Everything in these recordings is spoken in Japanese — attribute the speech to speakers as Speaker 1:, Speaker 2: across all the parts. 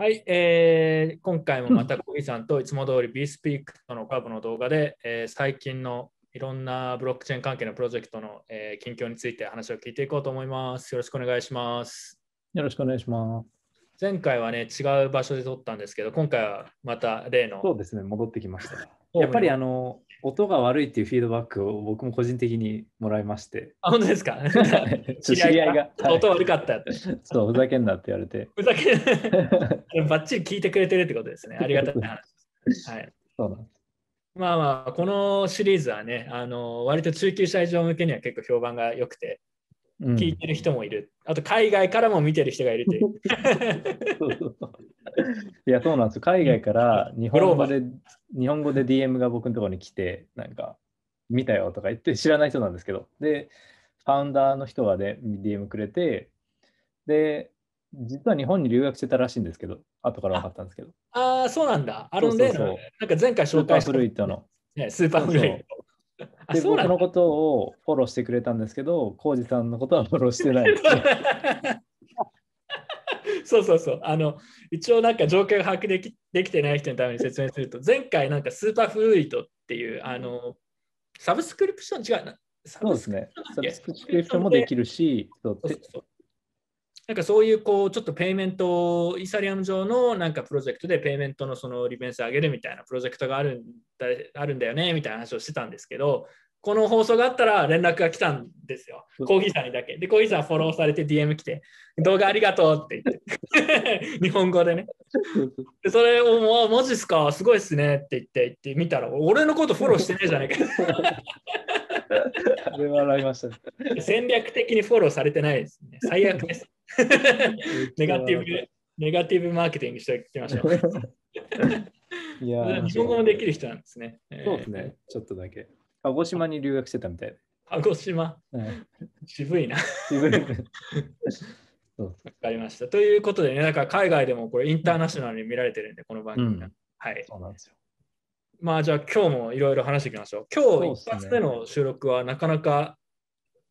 Speaker 1: はい、えー今回もまた小木さんといつも通り BSpeak とのコラボの動画で、えー最近のいろんなブロックチェーン関係のプロジェクトの、えー近況について話を聞いていこうと思います。よろしくお願いします。
Speaker 2: よろしくお願いします。
Speaker 1: 前回はね、違う場所で撮ったんですけど、今回はまた例の。
Speaker 2: そうですね、戻ってきました。やっぱりあの音が悪いっていうフィードバックを僕も個人的にもらいまして、
Speaker 1: あ、本当ですか？
Speaker 2: 知り合いが、はい
Speaker 1: 音悪かったって。
Speaker 2: そう、ふざけんなって言われて、
Speaker 1: ふざけバッチリ聞いてくれてるってことですね。ありがたい話です。はい。
Speaker 2: そうなんです。
Speaker 1: まあまあ、このシリーズはね、あの割と中級者以上向けには結構評判が良くて、
Speaker 2: うん
Speaker 1: 聞いてる人もいる。あと、海外からも見てる人がいるという。
Speaker 2: いや、そうなんですよ。海外から日本語で、日本語で DM が僕のところに来て、なんか、見たよとか言って知らない人なんですけど、で、ファウンダーの人がね、DM くれて、で、実は日本に留学してたらしいんですけど、後から分かったんですけど、
Speaker 1: ああ、そうなんだ。あのね、
Speaker 2: そうそうそう
Speaker 1: なんか前回
Speaker 2: スーパー
Speaker 1: 紹介した
Speaker 2: フルイットの。
Speaker 1: ね、 Superfluid。あ、
Speaker 2: で。僕のことをフォローしてくれたんですけど、コウジさんのことはフォローしてないですね。
Speaker 1: そうそうそう。あの、一応なんか状況が把握できできてない人のために説明すると、前回なんか Superfluid っていう、あの、サブスクリプション違うな。サ
Speaker 2: そうですね。サブ
Speaker 1: ブス
Speaker 2: スクリプションもできるし、そう
Speaker 1: そうそうなんかそういうこうちょっとペイメント、イーサリアム上のなんかプロジェクトでペイメントのその利便性を上げるみたいなプロジェクトがあるんだあるんだよねみたいな話をしてたんですけど、この放送があったら連絡が来たんですよ。
Speaker 2: うん
Speaker 1: コーヘイさんにだけ。で、コーヘイさんフォローされて DM 来て、動画ありがとうって言って、日本語でね。でそれを、もうマジっすか、すごいっすねって言って言って見たら、俺のことフォローしてねえじゃないか。
Speaker 2: あれは笑いましたね。
Speaker 1: 戦略的にフォローされてないですね。最悪です。ネガティブ、ネガティブマーケティングしておきましょう。
Speaker 2: いやー
Speaker 1: 日本語もできる人なんですね。えー
Speaker 2: そうですね、ちょっとだけ。鹿児島に留学してたみたいで。
Speaker 1: 鹿児島、
Speaker 2: はい
Speaker 1: 渋いな。わ
Speaker 2: 自分そう
Speaker 1: かりました。ということでね、だから海外でもこれインターナショナルに見られてるんで、この番組が。
Speaker 2: うん
Speaker 1: はい。
Speaker 2: そうなんですよ。
Speaker 1: まあじゃあ今日もいろいろ話していきましょう。今日一発目の収録はなかなか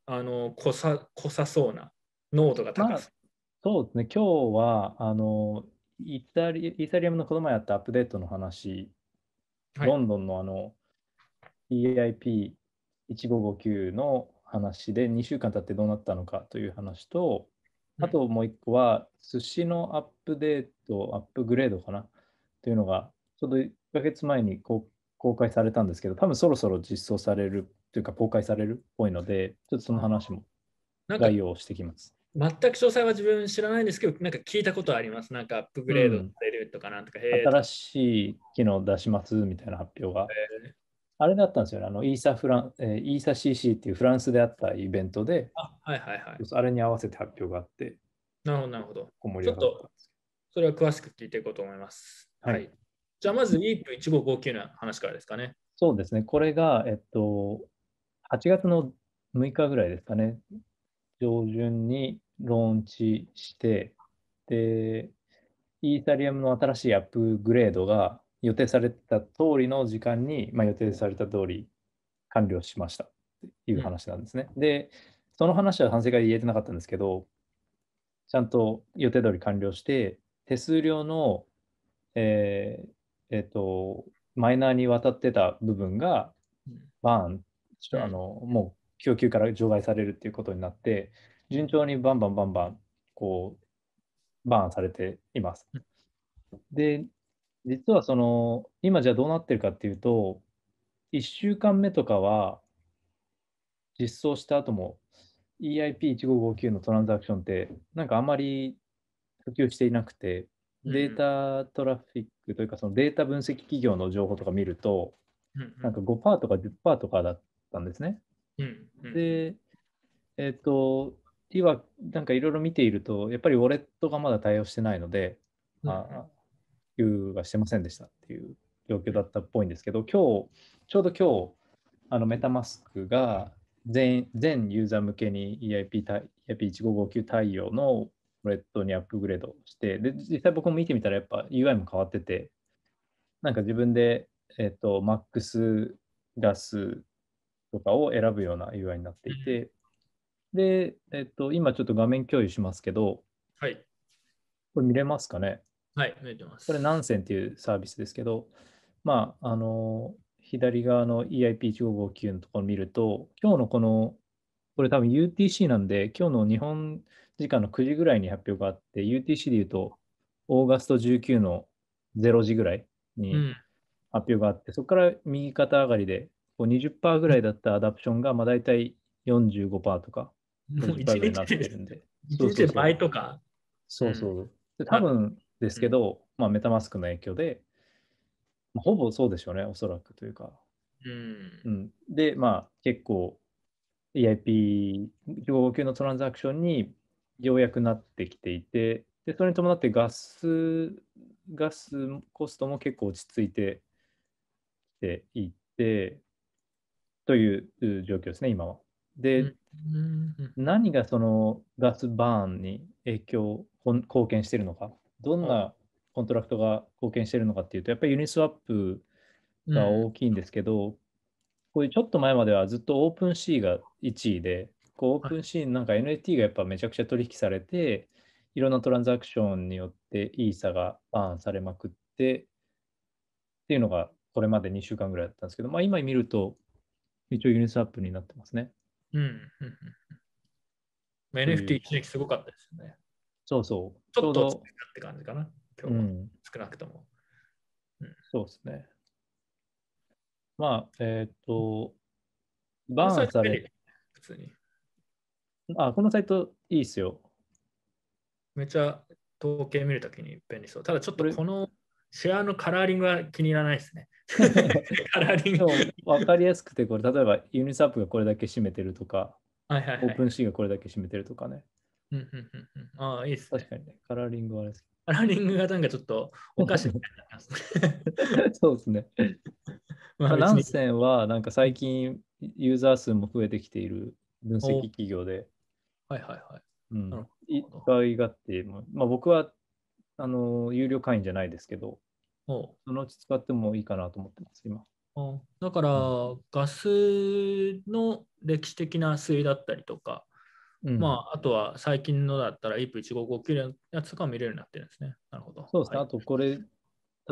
Speaker 1: あの濃さ濃さそうな濃度が高
Speaker 2: まあ
Speaker 1: さ。
Speaker 2: そうですね、今日は、あの、イタリイーサリアムのこの前やったアップデートの話、
Speaker 1: はい。
Speaker 2: ロンドンのあの EIP1559 の話で2週間経ってどうなったのかという話と、あともう一個は、寿司のアップデート、アップグレードかな？というのが、ちょうど1ヶ月前に公公開されたんですけど、多分そろそろ実装されるというか公開されるっぽいので、ちょっとその話も概要をしてきます。
Speaker 1: 全く詳細は自分知らないんですけど、なんか聞いたことはあります。なんかアップグレードされるとかなんとか、へー
Speaker 2: 新しい機能出しますみたいな発表が。あれだったんですよね。あのイーサフラン、えーイーサ CC っていうフランスであったイベントで、
Speaker 1: あはいはいはい。
Speaker 2: あれに合わせて発表があって、
Speaker 1: なるほど、なるほど。
Speaker 2: こう盛り上がったんです
Speaker 1: それは詳しく聞いていこうと思います。
Speaker 2: はい
Speaker 1: じゃあまず EAP1559 の話からですかね。
Speaker 2: そうですね。これが、えっと、8月の6日ぐらいですかね。上旬にローンチして、で、イーサリアムの新しいアップグレードが予定された通りの時間に、まあ、予定された通り完了しました。っていう話なんですね。で、その話は反省会で言えてなかったんですけど、ちゃんと予定通り完了して、手数料の、えーえっと、マイナーに渡ってた部分がバーン、あのもう供給から除外されるっていうことになって、順調にバンバンバンバン、こう、バーンされています。で、実はその、今じゃあどうなってるかっていうと、1週間目とかは、実装した後も EIP1559 のトランザクションって、なんかあまり普及していなくて、データトラフィックというか、そのデータ分析企業の情報とか見ると、
Speaker 1: うん
Speaker 2: なんか5%とか10%とかだったんですね。で、えっ、と、今、なんかいろいろ見ていると、やっぱりウォレットがまだ対応してないので、
Speaker 1: うん。
Speaker 2: あ普及がしてませんでしたっていう状況だったっぽいんですけど、今日、ちょうど今日、あのメタマスクが全全ユーザー向けに EIP 対 EIP1559 対応のウォレットにアップグレードして、で、実際僕も見てみたらやっぱ UI も変わってて、なんか自分で、えっ、と、MAX ガスとかを選ぶような UI になっていて、で、えっ、と、今ちょっと画面共有しますけど、
Speaker 1: はい。
Speaker 2: これ見れますかね？
Speaker 1: はい、見えてます。
Speaker 2: これ、ナンセンっていうサービスですけど、まあ、あの、左側の EIP1559 のところを見ると、今日のこの、これ多分 UTC なんで、今日の日本時間の9時ぐらいに発表があって、UTC で言うと、オーガスト19の0時ぐらいに
Speaker 1: うん。
Speaker 2: 発表があって、そこから右肩上がりで、こう20%ぐらいだったアダプションが、まあ大体45%とか、
Speaker 1: もう
Speaker 2: 50%
Speaker 1: 一
Speaker 2: ぐらいになって
Speaker 1: 日で
Speaker 2: るんで。
Speaker 1: 一
Speaker 2: そうそうそう
Speaker 1: 日で倍とか。
Speaker 2: そうそう。で多分ですけど、まあメタマスクの影響で、まあほぼそうでしょうね、おそらくというか。
Speaker 1: うん
Speaker 2: う。ん、で、まあ結構 EIP15 のトランザクションにようやくなってきていて、で、それに伴ってガス、ガスコストも結構落ち着いてきていて、という状況ですね、今は。で、
Speaker 1: うんうん
Speaker 2: 何がそのガスバーンに影響、貢献しているのか、どんなコントラクトが貢献しているのかっていうと、やっぱり Uniswap が大きいんですけど、こういうちょっと前まではずっとオープン C が1位で、こうオープン C なんか NAT がやっぱめちゃくちゃ取引されて、いろんなトランザクションによってイーサがバーンされまくって、っていうのがこれまで2週間ぐらいだったんですけど、まあ今見ると、一応ユニスワップになってますね。
Speaker 1: うん NFT 一時期すごかったですよね。
Speaker 2: そうそう。
Speaker 1: ちょっと落ちって感じかな。
Speaker 2: ど、
Speaker 1: 今日は
Speaker 2: うん、
Speaker 1: 少なくとも。
Speaker 2: そうですね。まあ、えっ、と、バーンされ、
Speaker 1: 普通に。
Speaker 2: あ、このサイトいいっすよ。
Speaker 1: めっちゃ統計見るときに便利そう。ただちょっ
Speaker 2: ことれ
Speaker 1: このシェアのカラーリングは気に入らないですね。カラーリン
Speaker 2: で
Speaker 1: グ。
Speaker 2: 分かりやすくて、これ、例えばユニスワップがこれだけ占めてるとか、
Speaker 1: はいはい。
Speaker 2: オープン C がこれだけ占めてるとかね。
Speaker 1: うんうんうんうんああ、いいですね
Speaker 2: 確。かにね、カラーリングはあれです
Speaker 1: カラーリングがなんかちょっとおかしいみたいになすね。
Speaker 2: そうですね。
Speaker 1: ま
Speaker 2: まあ、ナンセンは、なんか最近、ユーザー数も増えてきている分析企業で、
Speaker 1: はいはいはい。
Speaker 2: うん
Speaker 1: なるほ、
Speaker 2: い使い勝手も、まあ、僕はあの有料会員じゃないですけど、そのうち使ってもいいかなと思ってます、今。
Speaker 1: あだから、ガスの歴史的な推移だったりとか、
Speaker 2: うん
Speaker 1: まあ、あとは最近のだったら EIP1559 のやつとかも見れるようになってるんですね。なるほど。
Speaker 2: そうですね、
Speaker 1: はい
Speaker 2: あとこれ、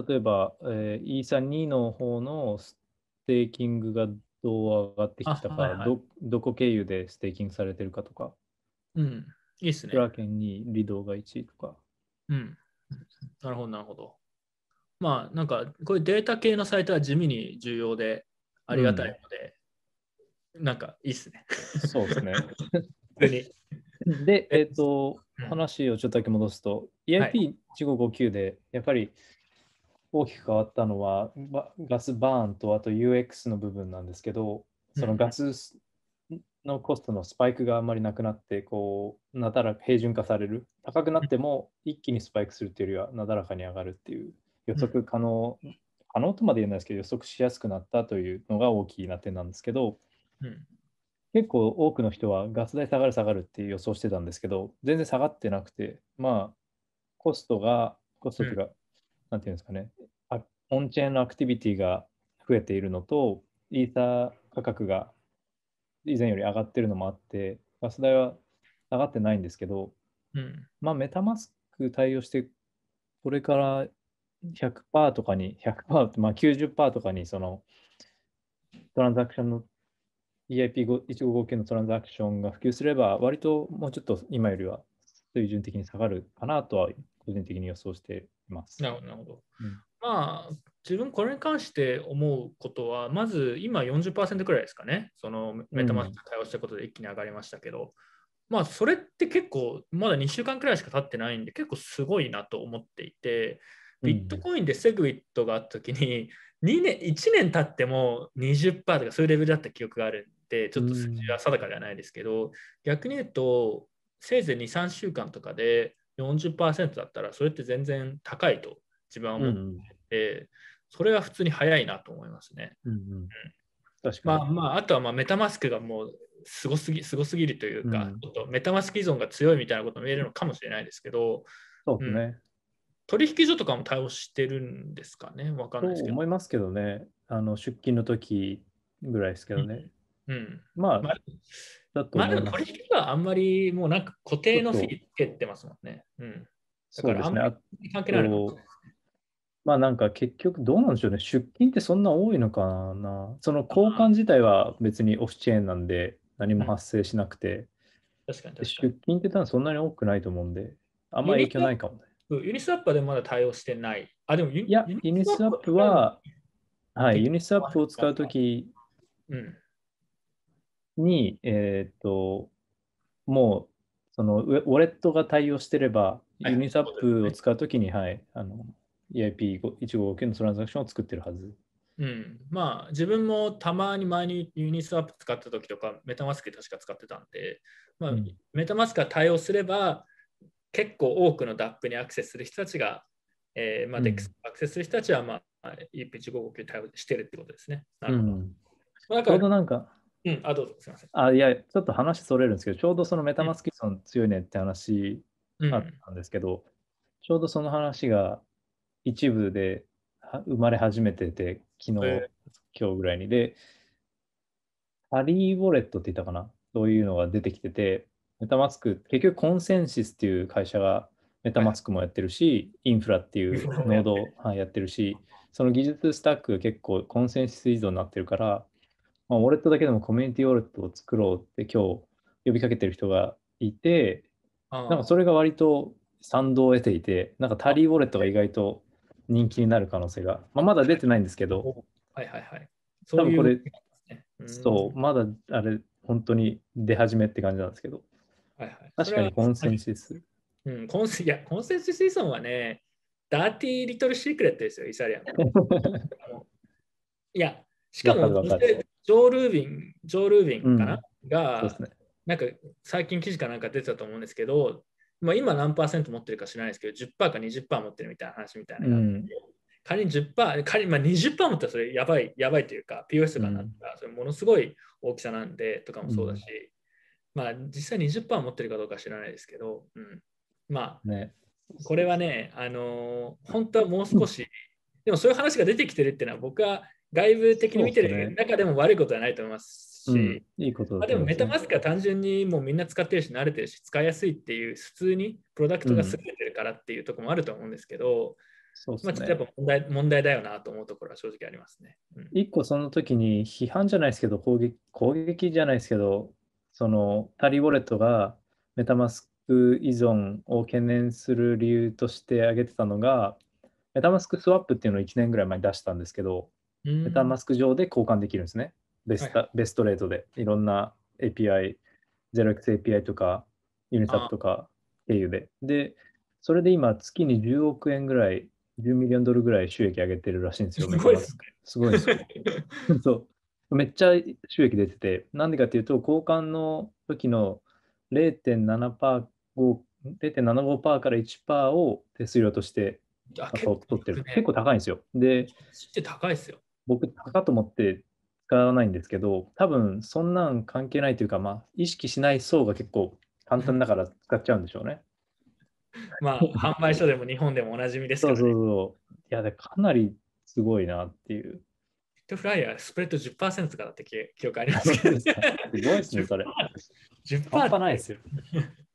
Speaker 2: 例えば、えー、イーサ2の方のステーキングがどう上がってきたか、
Speaker 1: あはいはい
Speaker 2: ど、どこ経由でステーキングされてるかとか、
Speaker 1: うん。いいっすね
Speaker 2: ク。ラーケンにリドが1位とか。
Speaker 1: うん。なるほど、なるほど。まあ、なんか、こういうデータ系のサイトは地味に重要でありがたいので、なんかいいっすね。
Speaker 2: そうですね。
Speaker 1: 普通に。
Speaker 2: で、えっ、と
Speaker 1: うん、
Speaker 2: 話をちょっとだけ戻すと、
Speaker 1: はい
Speaker 2: EIP1559 でやっぱり大きく変わったのは、バガスバーンとあと UX の部分なんですけど、そのガスのコストのスパイクがあんまりなくなって、こう、なだらか平準化される。高くなっても一気にスパイクするっていうよりは、なだらかに上がるっていう予測可能、可能とまで言えないですけど、予測しやすくなったというのが大きな点なんですけど、
Speaker 1: うん。
Speaker 2: 結構多くの人はガス代下がる下がるって予想してたんですけど、全然下がってなくて、まあ、コストが、コストというか、なんていうんですかね、あオンチェーンのアクティビティが増えているのと、イーサー価格が以前より上がってるのもあって、ガス代は下がってないんですけど、
Speaker 1: うん。
Speaker 2: まあ、メタマスク対応して、これから100%とかに、100%って、まあ90%とかに、その、トランザクションの EIP1559 のトランザクションが普及すれば、割ともうちょっと今よりは水準的に下がるかなとは、個人的に予想しています。
Speaker 1: なるほど、なるほど。
Speaker 2: うん
Speaker 1: まあ、自分これに関して思うことは、まず今40%くらいですかね。そのメタマスク対応したことで一気に上がりましたけど、まあ、それって結構、まだ2週間くらいしか経ってないんで、結構すごいなと思っていて、ビットコインでセグウィットがあったときに、2年、1年経っても20%とかそういうレベルだった記憶があるんで、ちょっと数字は定かではないですけど、逆に言うと、せいぜい2、3週間とかで40%だったら、それって全然高いと自分は思っ
Speaker 2: うんうん
Speaker 1: て、それは普通に早いなと思いますね。
Speaker 2: うんうん確かに。
Speaker 1: まあまあ、あとはまあメタマスクがもうすごすぎすごすぎるというか、
Speaker 2: うん
Speaker 1: ちょっとメタマスク依存が強いみたいなことも言えるのかもしれないですけど、
Speaker 2: そうですね。
Speaker 1: 取引所とかも対応してるんですかね？わかん
Speaker 2: と
Speaker 1: ないですけど。
Speaker 2: 思いますけどね、あの出勤の時ぐらいですけどね。
Speaker 1: うん。
Speaker 2: まあ、
Speaker 1: まあ
Speaker 2: だと
Speaker 1: まあ。でも取引所はあんまりもうなんか固定のフィーつけてますもんね。うん。だからあんまり関係ないの
Speaker 2: まあなんか結局どうなんでしょうね。出勤ってそんな多いのかな。その交換自体は別にオフチェーンなんで何も発生しなくて、
Speaker 1: 確かに確か
Speaker 2: 出勤って多分そんなに多くないと思うんで、あんまり影響ないかもね。
Speaker 1: に。ユニスワップはでもまだ対応してない。あ、でもユニ
Speaker 2: いや、 Uniswap は、はい、 Uniswap を使うとき
Speaker 1: うん。
Speaker 2: に、えーっと、もう、そのウォレットが対応してれば、
Speaker 1: はい
Speaker 2: Uniswap を使うときに、はい、あの、EIP1559 のトランザクションを作ってるはず。
Speaker 1: うん、まあ自分もたまに前に Uniswap 使った時とかメタマスク確か使ってたんで、まあ
Speaker 2: うん
Speaker 1: メタマスクが対応すれば結構多くの DAP にアクセスする人たちが、えーまあ、
Speaker 2: うん
Speaker 1: DEX にアクセスする人たちは、まあ、EP1559 対応してるってことですね。な
Speaker 2: う
Speaker 1: るほど。
Speaker 2: ん、
Speaker 1: まあ、だ
Speaker 2: ちょうどなんか、
Speaker 1: うん、あ、どうぞすみません。
Speaker 2: あ、いや、ちょっと話それるんですけど、ちょうどそのメタマスク依存強いねって話
Speaker 1: うん
Speaker 2: あったんですけど、ちょうどその話が一部では生まれ始めてて、昨日、
Speaker 1: え
Speaker 2: 今日ぐらいに。で、ハリー・ウォレットって言ったかな？そういうのが出てきてて、メタマスク、結局コンセンシスっていう会社がメタマスクもやってるし、インフラっていうノードをはいやってるし、その技術スタックが結構コンセンシス依存になってるから、まあ、ウォレットだけでもコミュニティウォレットを作ろうって今日呼びかけてる人がいて、なんかそれが割と賛同を得ていて、なんかタリーウォレットが意外と人気になる可能性が、まあ、まだ出てないんですけど、
Speaker 1: はいはいはい。
Speaker 2: 多分これ
Speaker 1: うん。
Speaker 2: そう、まだあれ、本当に出始めって感じなんですけど、
Speaker 1: はいはい、
Speaker 2: 確かにコンセン
Speaker 1: ス。
Speaker 2: シス。
Speaker 1: うん、コンセいや、コンセンシス依存はね、ダーティーリトルシークレットですよ、イサリアム。いや、しかも、ジョー・ルービン、ジョー・ルービンかな、
Speaker 2: そう
Speaker 1: が
Speaker 2: です、ね。
Speaker 1: なんか最近記事かなんか出てたと思うんですけど、まあ、今何パーセント持ってるか知らないですけど、10%か20%持ってるみたいな話みたいなのがあって。仮に10%、仮にまあ20%持ったらそれやばい、やばいというか、POS とかになったら、それものすごい大きさなんでとかもそうだし、まあ実際20%持ってるかどうか知らないですけど、うん、まあ
Speaker 2: ね。
Speaker 1: これはね、あのー本当はもう少し、でもそういう話が出てきてるっていうのは僕は外部的に見てる中でも悪いことはないと思いますし、
Speaker 2: うん、いいこと
Speaker 1: でもメタマスクは単純にもうみんな使ってるし慣れてるし使いやすいっていう普通にプロダクトが優れてるからっていうところもあると思うんですけど、
Speaker 2: そう
Speaker 1: まあ、
Speaker 2: ですね。
Speaker 1: ちょっとやっぱ問題問題だよなと思うところは正直ありますね。うん
Speaker 2: 一個その時に批判じゃないですけど、攻撃、攻撃じゃないですけど、そのタリーウォレットがメタマスク依存を懸念する理由として挙げてたのが、メタマスクスワップっていうのを1年ぐらい前に出したんですけど、メタマスク上で交換できるんですね。ベスタ
Speaker 1: は
Speaker 2: ベストレートで。いろんな API、0xAPI とか、ユニサップとか経由で。で、それで今、月に10億円ぐらい、10ミリオンドルぐらい収益上げてるらしいんですよ。
Speaker 1: すごいですね。
Speaker 2: すごいですよ。そう。めっちゃ収益出てて、なんでかっていうと、交換の時の0.7%、0.75%から1%を手数料として
Speaker 1: あ
Speaker 2: 取ってる。結構
Speaker 1: 高
Speaker 2: 高いんですよ。で、
Speaker 1: って高いですよ。
Speaker 2: 僕、高と思って使わないんですけど、多分そんなん関係ないというか、まあ、意識しない層が結構簡単だから使っちゃうんでしょうね。
Speaker 1: まあ、販売所でも日本でもおなじみです
Speaker 2: そうそう
Speaker 1: けど、ね、
Speaker 2: そう。いや、でかなりすごいなっていう。
Speaker 1: トフライヤー、スプレッド10%とかだって記記憶ありますけど、
Speaker 2: すごいですね、それ。
Speaker 1: 10%
Speaker 2: 半端ないですよ。
Speaker 1: うん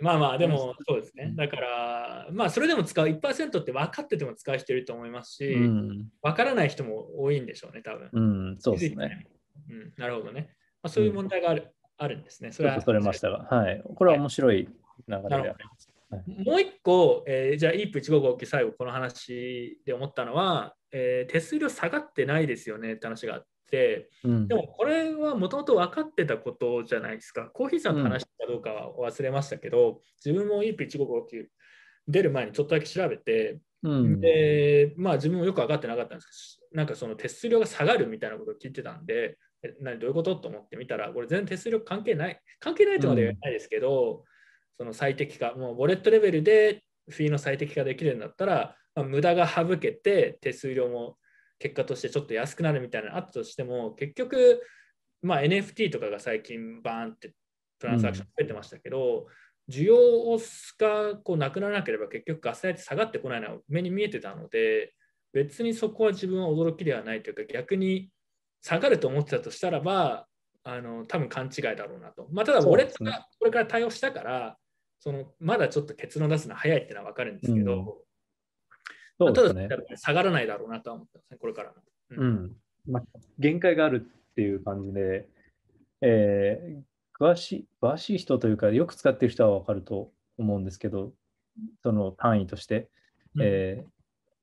Speaker 1: まあまあ、でもそうですね。だから、まあ、それでも使う1%って分かってても使う人いると思いますし、
Speaker 2: うん、
Speaker 1: 分からない人も多いんでしょうね、多分。
Speaker 2: うん、そうですね。
Speaker 1: うん、なるほどね。まあ、そういう問題がある,、あるんですね。それは
Speaker 2: ちょっとそれましたが、はい。これは面白い流れであります。
Speaker 1: もう一個、えーじゃあ EAP1559 最後この話で思ったのは、えー手数料下がってないですよねって話があって、
Speaker 2: うん。
Speaker 1: でもこれはもともと分かってたことじゃないですか。コーヒーさんと話かどうかは忘れましたけど、自分も EAP1559 出る前にちょっとだけ調べて、
Speaker 2: うん。
Speaker 1: で、まあ自分もよく分かってなかったんですけど、なんかその手数料が下がるみたいなことを聞いてたんで、え何どういうこと？と思ってみたら、これ全然手数料関係ない、関係ないとまでは言わないですけど、その最適化、もうウォレットレベルでフィーの最適化できるんだったら、まあ、無駄が省けて手数料も結果としてちょっと安くなるみたいなのあったとしても、結局、まあ、NFT とかが最近バーンってトランサクション増えてましたけど、需要がこうなくならなければ結局ガス代って下がってこないのは目に見えてたので、別にそこは自分は驚きではないというか、逆に下がると思ってたとしたらば、あの多分勘違いだろうなと。まあ、ただ、ウォレットがこれから対応したから、そのまだちょっと結論出すのは早いってのは分かるんですけど、
Speaker 2: うんそうですね。
Speaker 1: 下がらないだろうなとは思ってますね、これからも。
Speaker 2: うん。まあ、限界があるっていう感じで、えー詳しい、詳しい人というか、よく使ってる人は分かると思うんですけど、その単位として、
Speaker 1: うん
Speaker 2: えー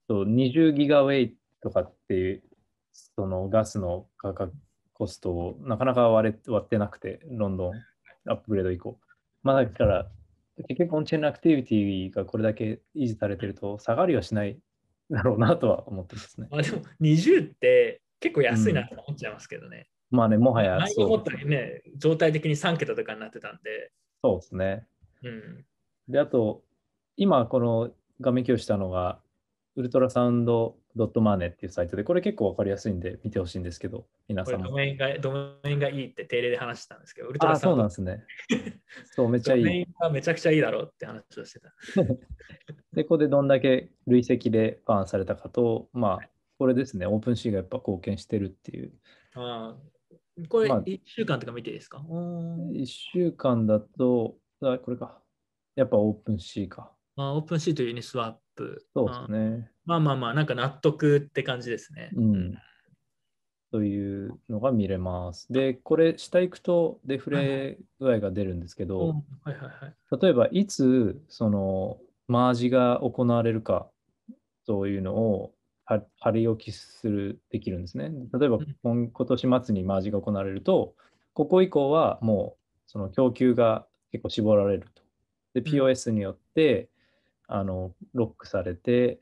Speaker 2: そう20ギガウェイとかっていう、そのガスの価格コストをなかなか割れ割ってなくて、ロンドンアップグレード以降。まあだから、結局オンチェーンアクティビティがこれだけ維持されてると、下がりはしないだろうなとは思ってますね。
Speaker 1: まあ、でも20って結構安いなと思っちゃいますけどね。
Speaker 2: まあね、もはや
Speaker 1: 前
Speaker 2: そう
Speaker 1: もっとね、状態的に3桁とかになってたんで、
Speaker 2: そうですね。
Speaker 1: うん。
Speaker 2: で、あと、今この画面共有したのが、ウルトラサウンドドットマネっていうサイトで、これ結構わかりやすいんで見てほしいんですけど、皆さんも。
Speaker 1: ドメインがドメインがいいって定例で話してたんですけど、ウルト
Speaker 2: ああ、そう
Speaker 1: ラサウンド
Speaker 2: なんですね。そう、めっちゃいい。
Speaker 1: ドメインがめちゃくちゃいいだろうって話をしてた。
Speaker 2: で、ここでどんだけ累積でバーンされたかと、まあ、これですね、オープンシーがやっぱ貢献してるっていう。
Speaker 1: ああこれ
Speaker 2: まあ
Speaker 1: 1週間とか見ていいですか、うん
Speaker 2: 1週間だと、あこれか。やっぱ OpenSeaか。
Speaker 1: まあ、 OpenSea と Uniswap。
Speaker 2: そうですね。
Speaker 1: まあまあまあ、なんか納得って感じですね。
Speaker 2: うん。というのが見れます。で、これ、下行くとデフレ具合が出るんですけ
Speaker 1: うん
Speaker 2: ど、
Speaker 1: はいはいはい。
Speaker 2: 例えばいつそのマージが行われるかというのをは張り置きするできるんですね。例えば
Speaker 1: うん
Speaker 2: 今今年末にマージが行われると、ここ以降はもうその供給が結構絞られると。で、
Speaker 1: ん
Speaker 2: POS によって、あのロックされて、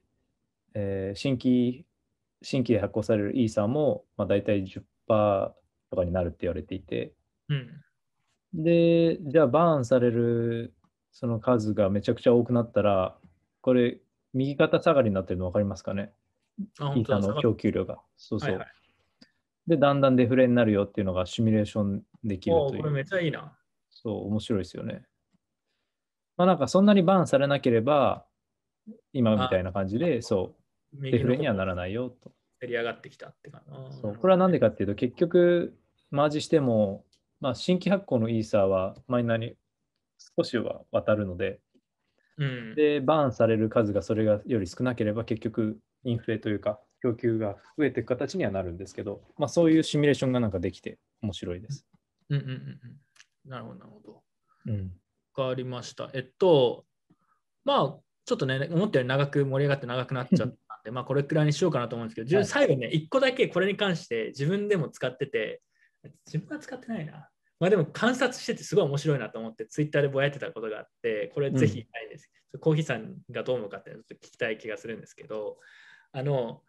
Speaker 2: えー新規新規で発行されるイーサーも、まあ、大体10%とかになるって言われていて、
Speaker 1: うん。
Speaker 2: で、じゃあバーンされるその数がめちゃくちゃ多くなったら、これ、右肩下がりになってるの分かりますかね？
Speaker 1: あ、
Speaker 2: イーサーの。供給量が。そうそう。
Speaker 1: はいはい
Speaker 2: で、だんだんデフレになるよっていうのがシミュレーションできる
Speaker 1: おーこれめ
Speaker 2: という。
Speaker 1: っちゃいいな。
Speaker 2: そう、面白いですよね。まあなんかそんなにバーンされなければ、今みたいな感じで、そう、デフレにはな
Speaker 1: ら
Speaker 2: らないよと。
Speaker 1: せり上がってきたって感じ。
Speaker 2: そうこれは何でかっていうと、結局、マージしても、まあ、新規発行のイーサーはマイナーに少しは渡るので、
Speaker 1: うん。
Speaker 2: で、バーンされる数がそれがより少なければ、結局、インフレというか、供給が増えていく形にはなるんですけど、まあ、そういうシミュレーションがなんかできて面白いです。
Speaker 1: うんうんうんうん。なるほど、なるほど。
Speaker 2: うん。
Speaker 1: わかりました。えっと、まあ、ちょっとね、思ったより長く盛り上がって長くなっちゃったんで、まあ、これくらいにしようかなと思うんですけど、最後ね、1個だけこれに関して自分でも使ってて、自分は使ってないな。まあでも観察しててすごい面白いなと思って、ツイッターでぼやってたことがあって、これぜひ言いたいんです。コーヒーさんがどう思うかってちょっと聞きたい気がするんですけど、あの、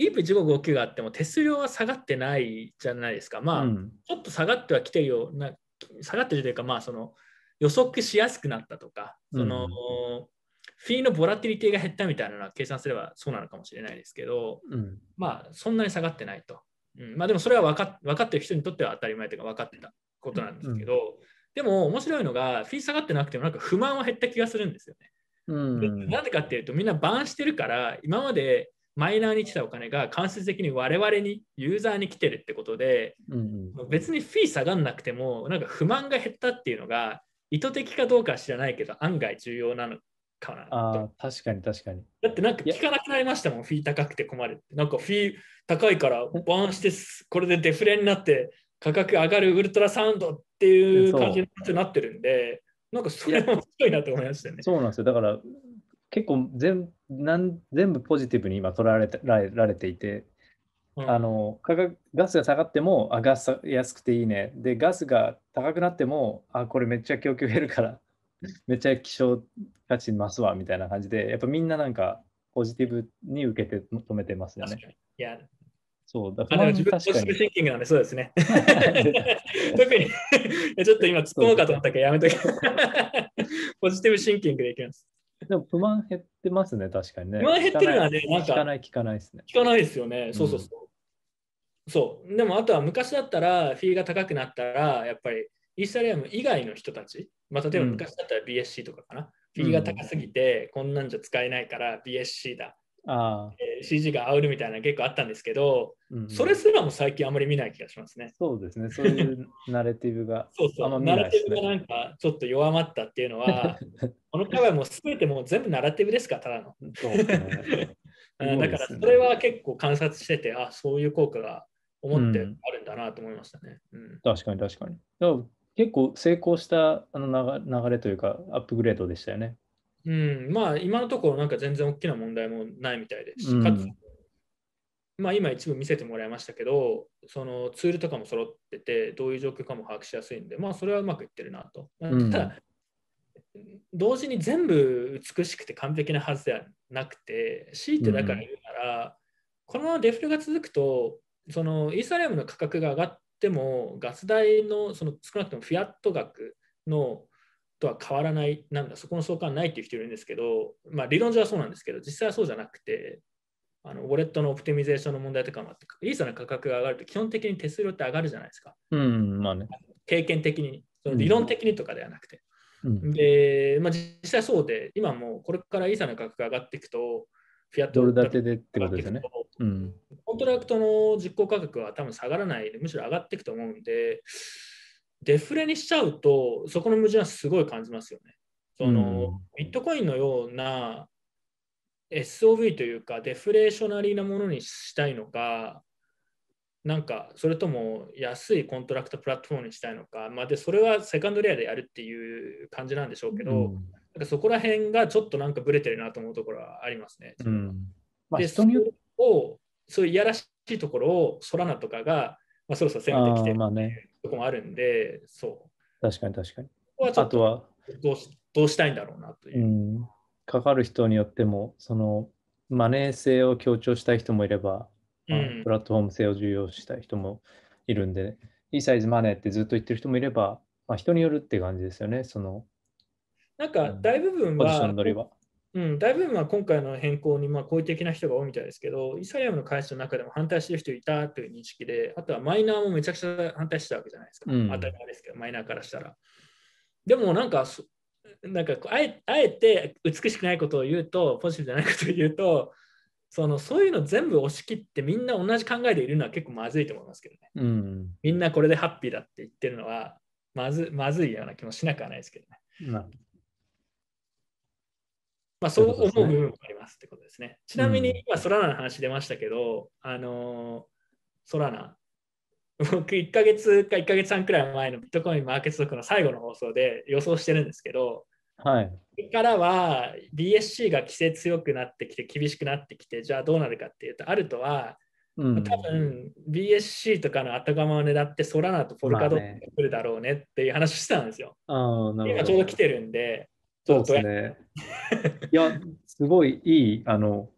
Speaker 1: EIP1559 があっても手数料は下がってないじゃないですか。まあ、
Speaker 2: うん
Speaker 1: ちょっと下がってはきてるような、下がってるというか、まあ、その予測しやすくなったとか、その、
Speaker 2: うん
Speaker 1: フィーのボラティリティが減ったみたいなのは計算すればそうなのかもしれないですけど、
Speaker 2: うん。
Speaker 1: まあ、そんなに下がってないと。うん、まあ、でもそれは分かっ分かってる人にとっては当たり前というか分かってたことなんですけど、でも面白いのが、フィー下がってなくてもなんか不満は減った気がするんですよね。
Speaker 2: うん。
Speaker 1: なんでかっていうと、みんなバーンしてるから、今までマイナーに来たお金が間接的に我々に、ユーザーに来てるってことで、
Speaker 2: うん
Speaker 1: 別にフィー下がんなくても、なんか不満が減ったっていうのが、意図的かどうかは知らないけど、案外重要なのかな
Speaker 2: あ確かに確かに。
Speaker 1: だってなんか聞かなくなりましたもん、フィー高くて困るって。なんかフィー高いから、バーンしてす、これでデフレになって、価格上がるウルトラサウンドっていう感じになってるんで、なんかそれも面白いなと思いましたよね。
Speaker 2: そうなんですよ。だから、結構全なん全部ポジティブに今捉えられてられられていて、
Speaker 1: うん
Speaker 2: あの価格ガスが下がってもあガス安くていいね。で、ガスが高くなってもあこれめっちゃ供給減るから めっちゃ希少価値増すわみたいな感じで、やっぱみんななんかポジティブに受けて止めてますよね。そう、だ
Speaker 1: あでも自分ポジティブ。シンキングなんでそうですね。特にちょっと今突っ込もうかと思ったけどやめとけ。ポジティブシンキングでいきます。
Speaker 2: でも不満減ってますね、確かにね。
Speaker 1: 不満減ってるのはねなんか
Speaker 2: 聞かない、聞かないですね。
Speaker 1: 聞かないですよね。そうそうそう。そう。でもあとは昔だったら、フィーが高くなったら、やっぱりイーサリアム以外の人たち、まあ、例えば
Speaker 2: うん
Speaker 1: 昔だったら BSC とかかな。フィーが高すぎて、こんなんじゃ使えないから BSC だ。
Speaker 2: あ
Speaker 1: CG が煽るみたいなの結構あったんですけど、
Speaker 2: うんうん
Speaker 1: それすらも最近あまり見ない気がしますね。
Speaker 2: そうですね。そういうナレティブが。
Speaker 1: そうそう、ナラ
Speaker 2: ないですね
Speaker 1: ティブがなんかちょっと弱まったっていうのは、この会はもう全てもう全部ナラティブですから、ただの。
Speaker 2: そうね。
Speaker 1: うんだからそれは結構観察してて、あそういう効果が思って
Speaker 2: うん
Speaker 1: あるんだなと思いましたね。うん
Speaker 2: 確かに確かに。だから結構成功したあの流流れというか、アップグレードでしたよね。
Speaker 1: うん、まあ今のところなんか全然大きな問題もないみたいですし、
Speaker 2: うん。
Speaker 1: かつ、まあ今一部見せてもらいましたけど、そのツールとかも揃ってて、どういう状況かも把握しやすいんで、まあそれはうまくいってるなと。
Speaker 2: うん。
Speaker 1: ただ、同時に全部美しくて完璧なはずではなくて、強いてだから言うなら、このままデフレが続くと、そのイーサリアムの価格が上がっても、ガス代のその少なくともフィアット額のとは変わらない、なんだ、そこの相関はないっていう人いるんですけど、まあ理論上はそうなんですけど、実際はそうじゃなくて、あのウォレットのオプティミゼーションの問題とかもあって、イーサの価格が上がると基本的に手数料って上がるじゃないですか。
Speaker 2: うん、まあね。
Speaker 1: 経験的に、その理論的にとかではなくて。
Speaker 2: うん、
Speaker 1: で、まあ、実際そうで、今もうこれからイーサの価格が上がっていくと、フィアット
Speaker 2: ドル建てでってことですよね。うん。
Speaker 1: コントラクトの実行価格は多分下がらないで、むしろ上がっていくと思うんで、デフレにしちゃうと、そこの矛盾はすごい感じますよね。その、ビットコインのような SOV というか、デフレーショナリーなものにしたいのか、なんか、それとも安いコントラクトプラットフォームにしたいのか、まあ、で、それはセカンドレイヤーでやるっていう感じなんでしょうけど、
Speaker 2: うん
Speaker 1: なんかそこら辺がちょっとなんかブレてるなと思うところはありますね。
Speaker 2: うん。まあ、
Speaker 1: で、
Speaker 2: 人によって、
Speaker 1: それをそういういやらしいところをソラナとかが、まあ、そろそろ攻めてきてる
Speaker 2: まあね。
Speaker 1: ところもあるんで、そう。
Speaker 2: 確かに確かに。
Speaker 1: ここはちょっと
Speaker 2: あとは、
Speaker 1: どうしどうしたいんだろうなというう。
Speaker 2: ん、かかる人によっても、その、マネー性を強調したい人もいれば、まあ
Speaker 1: うん
Speaker 2: プラットフォーム性を重要したい人もいるんで、いいサイズマネーってずっと言ってる人もいれば、まあ、人によるって感じですよね、その
Speaker 1: なんか大部分
Speaker 2: ポジショ
Speaker 1: は
Speaker 2: ン、取りは。
Speaker 1: うん、大部分は今回の変更にまあ好意的な人が多いみたいですけど、イーサリアムの開発の中でも反対してる人いたという認識で、あとはマイナーもめちゃくちゃ反対してたわけじゃないですか。
Speaker 2: うん
Speaker 1: 当たり前ですけど、マイナーからしたら。でもなんかそ、なんかあえあえて美しくないことを言うと、ポジティブじゃないことを言うと、そのそういうの全部押し切ってみんな同じ考えでいるのは結構まずいと思いますけどね。
Speaker 2: うん。
Speaker 1: みんなこれでハッピーだって言ってるのはまずまずいような気もしなくはないですけどね。
Speaker 2: まあ
Speaker 1: まあ、そう思う部分もありますってことですね。ちなみ
Speaker 2: うん
Speaker 1: に今、ソラナの話出ましたけど、あのーソラナ、僕1ヶ月か1ヶ月半くらい前のビットコインマーケット族の最後の放送で予想してるんですけど、
Speaker 2: はい。
Speaker 1: これからは BSC が規制強くなってきて厳しくなってきて、じゃあどうなるかっていうと、あるとは、
Speaker 2: うん。
Speaker 1: 多分 BSC とかの後釜を狙ってソラナとポルカドットが来るだろうねっていう話をしてたんですよ。
Speaker 2: ああ、なるほど。
Speaker 1: 今ちょうど来てるんで、
Speaker 2: そうですね。いや、すごいいい、あの、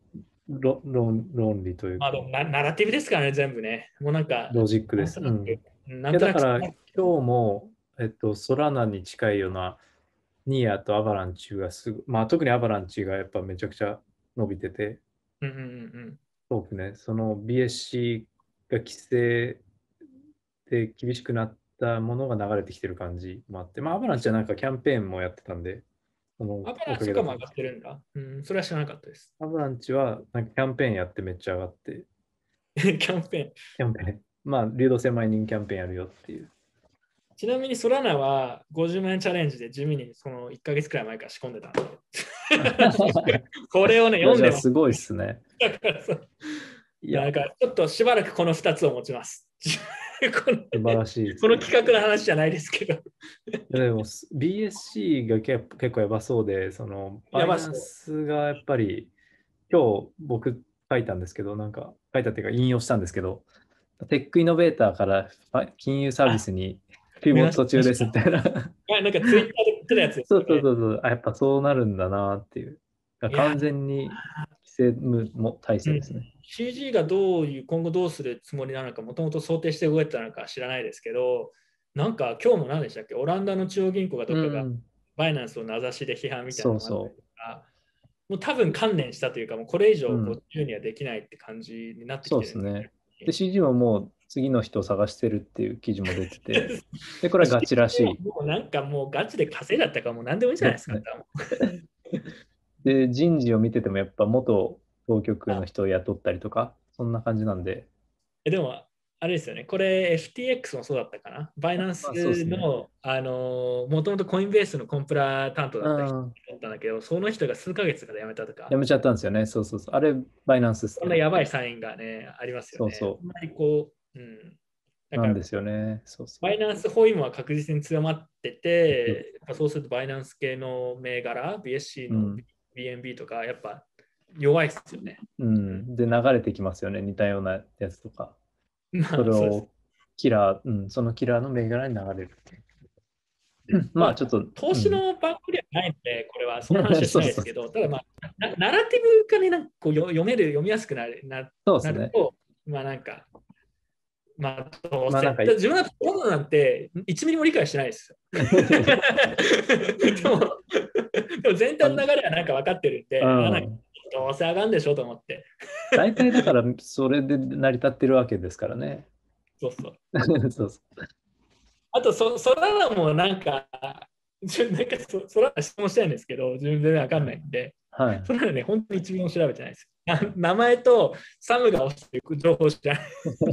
Speaker 2: ろ論論理というか。
Speaker 1: まあ、ナナラティブですからね、全部ね。もうなんか、
Speaker 2: ロジックです。
Speaker 1: なん
Speaker 2: だから今日も、えっと、ソラナに近いようなニアとアバランチがすぐ、まあ特にアバランチがやっぱめちゃくちゃ伸びてて、
Speaker 1: うんうんうん
Speaker 2: そうね、その BSC が規制で厳しくなったものが流れてきてる感じもあって、まあアバランチはなんかキャンペーンもやってたんで、その
Speaker 1: うん。アバランチとかも上がってるんだ。うん、それは知らなかったです。
Speaker 2: アバランチはなんかキャンペーンやってめっちゃ上がって、
Speaker 1: キャンペ
Speaker 2: キャンペーン、まあ流動性マイニングキャンペーンやるよっていう。
Speaker 1: ーン。ちなみにソラナは50万円チャレンジで地味にその1ヶ月くらい前から仕込んでたんで。これをね、読んでます。
Speaker 2: ごいっすね。
Speaker 1: だからそう
Speaker 2: いや
Speaker 1: なん、かちょっとしばらくこの2つを持ちます。この
Speaker 2: 素晴らしい
Speaker 1: この企画の話じゃないですけど。
Speaker 2: いやでも BSC が結結構やばそうで、そのバイナンスがやっぱり、今日僕書いたんですけど、なんか書いたっていうか引用したんですけど、テックイノベーターから金融サービスにピボット中ですみたいな。
Speaker 1: あなんかツイッターで言ってたやつです
Speaker 2: そ。うそうそうそう、あやっぱそうなるんだなっていう。
Speaker 1: や
Speaker 2: 完全に規制も体制ですね。
Speaker 1: CG がどういう今後どうするつもりなのかもともと想定して動いてたのか知らないですけどなんか今日も何でしたっけ？オランダの中央銀行がどっかが
Speaker 2: うん
Speaker 1: バイナンスを名指しで批判みたいなのがあったりとか
Speaker 2: そう
Speaker 1: もう多分観念したというかもうこれ以上こ
Speaker 2: う
Speaker 1: うん自由にはできないって感じになってきてる
Speaker 2: そうですね。で、CG ももう次の人を探してるっていう記事も出てて、で、これはガチらしい。
Speaker 1: もうなんかもうガチで稼いだったからもう何でもいいじゃないですか。
Speaker 2: で で、人事を見ててもやっぱ元当局の人を雇ったりとか、そんな感じなんで。
Speaker 1: えでも、あれですよね、これ FTX もそうだったかな？バイナンスの、あの、もともとコインベースのコンプラ担当だった人だ
Speaker 2: うん
Speaker 1: ったんだけど、その人が数ヶ月から辞めたとか
Speaker 2: や、めちゃったんですよね。そうそうそう。あれ、バイナンスですね。
Speaker 1: そんなやばいサインがね、ありますよね。
Speaker 2: そうそう
Speaker 1: あんまりこう、うん。
Speaker 2: なんで、すよね。そうそう。
Speaker 1: バイナンス包囲網は確実に強まってて、そうするとバイナンス系の銘柄、BSC の
Speaker 2: うん
Speaker 1: BNB とか、やっぱ弱いですよね。
Speaker 2: うん。で、流れてきますよね。似たようなやつとか。
Speaker 1: まあ
Speaker 2: それをキラー、うん、そのキラーの銘柄に流れる。まあちょっと。
Speaker 1: 投資
Speaker 2: うん
Speaker 1: の番組ではないので、これはその話はしないですけど、ただまあ、なナラティブ化になんかこうよ読める、読みやすくなるな
Speaker 2: そうですね。
Speaker 1: なると、まあなんか、まあ、どうせ
Speaker 2: まあ
Speaker 1: 自分だとコロナなんて1ミリも理解してないですよ。でも、でも全体の流れはなんか分かってるんで、
Speaker 2: う
Speaker 1: ん、どうせ上がるんでしょうと思って。
Speaker 2: 大体だからそれで成り立ってるわけですからね。
Speaker 1: そうそう。
Speaker 2: そうそう
Speaker 1: あとそ、そらもなんか、自分なんかそそら質問したいんですけど、自分全然わかんないんで、
Speaker 2: はい。
Speaker 1: それはね、本当に一ミリも調べてないです。な名前とサムが押していく情報知ら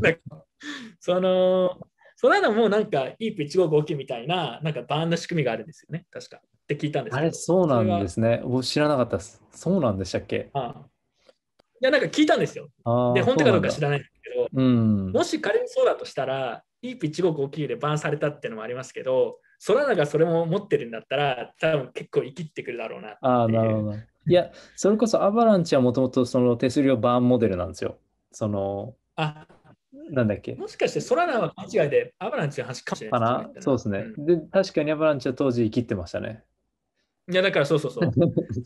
Speaker 1: ない。その、そらもなんか、イープ1559みたいな、なんかバーンの仕組みがあるんですよね、確か。って聞いたんです。
Speaker 2: あれ、そうなんですね。僕知らなかったです。そうなんでしたっけ？
Speaker 1: ああいや、なんか聞いたんですよ。で、本当かどうか知らないんですけど、
Speaker 2: なんだ
Speaker 1: もし仮にそうだとしたら、EP1559 でバンされたっていうのもありますけど、ソラナがそれも持ってるんだったら、多分結構生きってくるだろうなっていう。
Speaker 2: うん。ああ、なるほど。いや、それこそアバランチはもともとその手数料バーンモデルなんですよ。その、
Speaker 1: あ、
Speaker 2: なんだっけ？
Speaker 1: もしかしてソラナは間違いでアバランチの話かもしれ
Speaker 2: か
Speaker 1: ない
Speaker 2: な？そうですね、
Speaker 1: ん
Speaker 2: で、確かにアバランチは当時生きってましたね。
Speaker 1: いや、だからそうそうそう。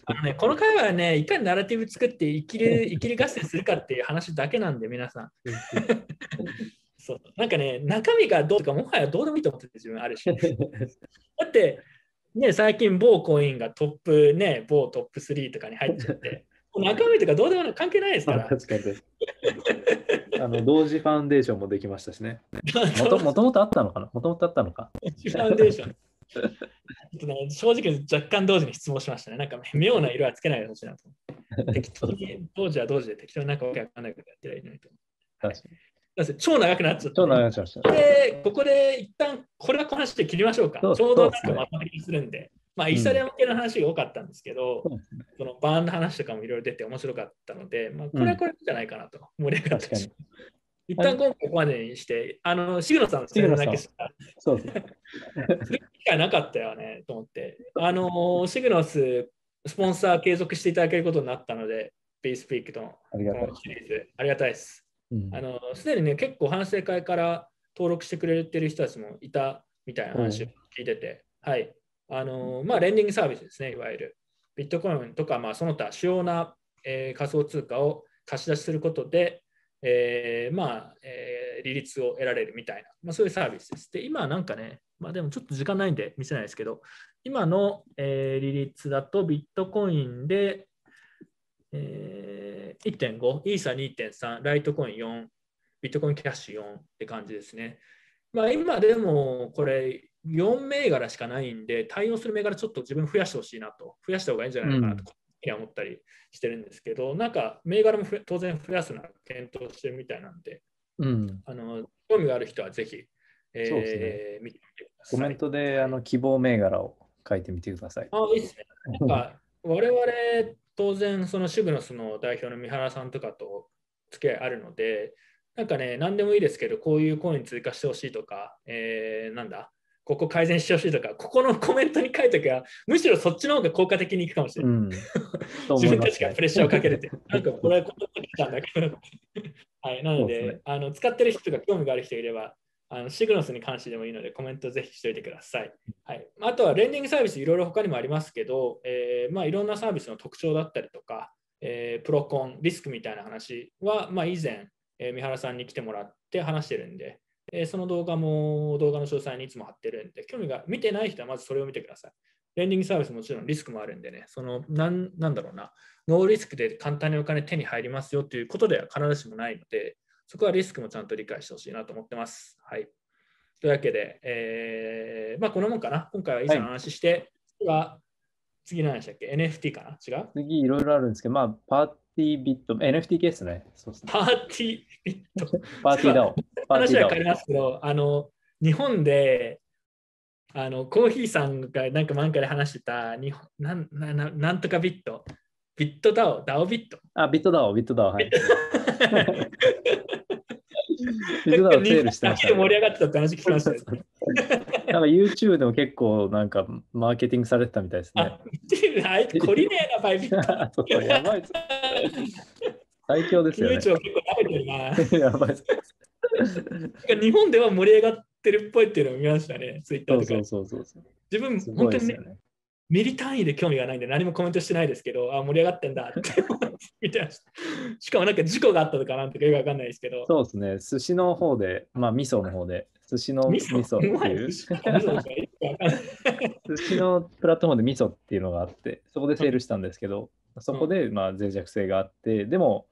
Speaker 1: あのね、この会話はね、いかにナラティブ作って生きる 生きる合戦するかっていう話だけなんで、皆さん。そうなんかね、中身がどうとか、もはやどうでもいいと思ってて、自分あるし。だって、ね、最近某コインがトップ、ね、某トップ3とかに入っちゃって、中身とかどうでも関係ないですから。
Speaker 2: 確かに。あの同時ファンデーションもできましたしね。もともとあったのかな？もともとあったのか？
Speaker 1: ファンデーション。ね、正直若干同時に質問しましたね。なんか妙な色はつけないでほしいなと。適当に、当時は同時で適当になんかわけわかんないことやってりゃいと。
Speaker 2: 確かに。
Speaker 1: 超長くなっちゃった、
Speaker 2: 超長くしました。
Speaker 1: で、ここで一旦これはこの話で切りましょうか。
Speaker 2: そう
Speaker 1: ちょうどなんかまとめにするんで。まあ、イーサリアム系の話が多かったんですけど、
Speaker 2: そうですね
Speaker 1: そのバーンの話とかもいろいろ出て面白かったので、まあ、これはこれじゃないかなと盛り上がったし。一旦今回ここまでにして、あの、シグノさんの
Speaker 2: シグノさん
Speaker 1: だけしか
Speaker 2: そうですね。
Speaker 1: する機会なかったよねと思って。あの、シグノス、スポンサー継続していただけることになったので、ベースピークの
Speaker 2: ありがたい
Speaker 1: この。シリーズ、ありがたいです。
Speaker 2: うん
Speaker 1: あの、すでにね、結構反省会から登録してくれてる人たちもいたみたいな話を聞いてて、はい。あの、まあ、レンディングサービスですね、いわゆる。ビットコインとか、まあ、その他主要な、えー仮想通貨を貸し出しすることで、えーまあ、えー利率を得られるみたいな、まあ、そういうサービスです。で、今なんかね、まあでもちょっと時間ないんで見せないですけど、今の、えー利率だとビットコインで、えー1.5、イーサ2.3、ライトコイン4、ビットコインキャッシュ4って感じですね。まあ今でもこれ4銘柄しかないんで、対応する銘柄ちょっと自分増やしてほしいなと、増やした方がいいんじゃないかなと、うん、思ったりしてるんですけど、なんか銘柄も当然増やすのは検討してるみたいなんで、
Speaker 2: うん、
Speaker 1: あの興味がある人はぜひ、えー
Speaker 2: ね、
Speaker 1: 見てみてください。
Speaker 2: コメントであの希望銘柄を書いてみてください。
Speaker 1: あ、いいですね。なんか 我々当然そのシグノスの代表の三原さんとかと付き合いあるので、なんかね、何でもいいですけど、こういうコイン追加してほしいとか、えー、なんだ、ここ改善してほしいとか、ここのコメントに書いときは、むしろそっちの方が効果的にいくかもしれない。
Speaker 2: うん、
Speaker 1: 自分たちがプレッシャーをかけるって。なんかこれはこんなことたんだけど。はい、なので、
Speaker 2: ね、
Speaker 1: あの使ってる人とか興味がある人いれば、あのシグノスに関してでもいいので、コメントぜひしておいてください。はい、あとは、レンディングサービスいろいろ他にもありますけど、えーまあ、いろんなサービスの特徴だったりとか、えー、プロコン、リスクみたいな話は、まあ、以前、えー、三原さんに来てもらって話してるんで、えー、その動画も動画の詳細にいつも貼ってるんで、興味が見てない人はまずそれを見てください。レンディングサービスもちろんリスクもあるんでね、そのなんなんだろうな、ノーリスクで簡単にお金手に入りますよということでは必ずしもないので、そこはリスクもちゃんと理解してほしいなと思ってます。はい。というわけで、えー、まあこのもんかな。今回は以上の話して、はい、は次何でしたっけ ?NFT かな？違う？
Speaker 2: 次いろいろあるんですけど、まあパーティービット、NFT ケースね。そうですね。
Speaker 1: パーティービット。
Speaker 2: パーティーダオ。パーティーダ
Speaker 1: 話は変わりますけど、あの、日本で、あの、コーヒーさんがなんか漫画で話してた、日本なんなななんとかビット、ビットダオ、ダオビット？
Speaker 2: オ。あ、ビットダオ、ビットダオ。はい。ビットダオセールしてました、
Speaker 1: 日本だけで盛り上がってたって話聞きましたよ。
Speaker 2: なんか YouTube でも結構なんかマーケティングされてたみたいですね。
Speaker 1: あ、いつ懲りねえな、バイビット。
Speaker 2: そうそうやばいっす。最強ですよね
Speaker 1: YouTube 結構食べてるな。
Speaker 2: やばいっす。
Speaker 1: 日本では盛り上がってるっぽいっていうのを見ましたね、ツイッターとか
Speaker 2: そうそう。そうそう。
Speaker 1: 自分、
Speaker 2: すご
Speaker 1: 本当にね
Speaker 2: ね。
Speaker 1: ミリ単位で興味がないんで何もコメントしてないですけど、あ、盛り上がってんだって見てました。しかもなんか事故があったとかなんとかよくわかんないですけど。
Speaker 2: そうですね。寿司の方で、まあ味噌の方で、寿司の味
Speaker 1: 味噌
Speaker 2: 噌っていう、寿司のプラットフォームで味噌っていうのがあって、そこでセールしたんですけど、そこでまあ脆弱性があって、でも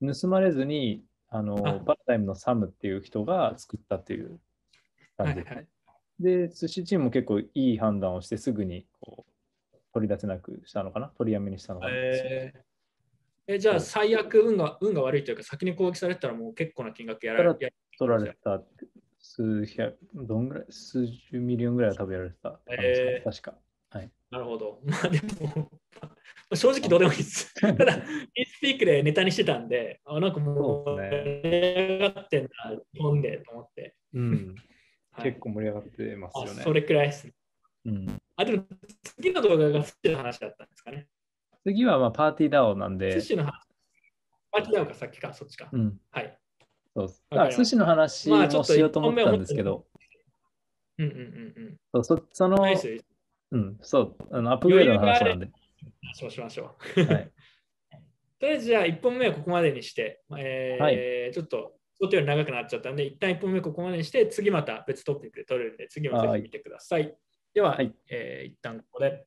Speaker 2: 盗まれずに、あの
Speaker 1: あ。
Speaker 2: パラダイムのサムっていう人が作ったっていう感じ。で、
Speaker 1: はいはい
Speaker 2: で、 Sushi チームも結構いい判断をして、すぐにこう取り出せなくしたのかな、取りやめにしたのかな？
Speaker 1: えーえじゃあ最悪運が運が悪いというか先に攻撃されたらもう結構な金額やられ
Speaker 2: 取られた数百、どんぐらい、数十ミリオンぐらいは食べられてた
Speaker 1: えー
Speaker 2: 確か。はい。
Speaker 1: なるほど。まあでも、正直どうでもいいです。ただ、イスピークでネタにしてたんで、あなんかもう、盛り上がってんだ、日本でと思って。
Speaker 2: うん、
Speaker 1: はい
Speaker 2: 結構盛り上がってますよね。
Speaker 1: あそれくらいですね。
Speaker 2: うん、
Speaker 1: あ、でも次の動画が寿司の話だったんですかね。
Speaker 2: 次はまあパーティーダオなんで
Speaker 1: 寿、司の話。あ、違うか、さっきか、そっちか。
Speaker 2: うん、
Speaker 1: はい。
Speaker 2: そうですあ寿司の話もしようと思ったんですけど、
Speaker 1: うんうんうん
Speaker 2: そうそそ
Speaker 1: うん。
Speaker 2: の
Speaker 1: ナイ、ス。
Speaker 2: うん、そう、あのアップグレードの話なんで、
Speaker 1: そうしましょう。
Speaker 2: はい、
Speaker 1: とりあえずじゃあ1本目はここまでにして、えーちょっと想定より長くなっちゃったんで、一旦1本目ここまでにして、次また別トピックで撮るんで、次もぜひ見てください。では、
Speaker 2: はい
Speaker 1: えー一旦ここで。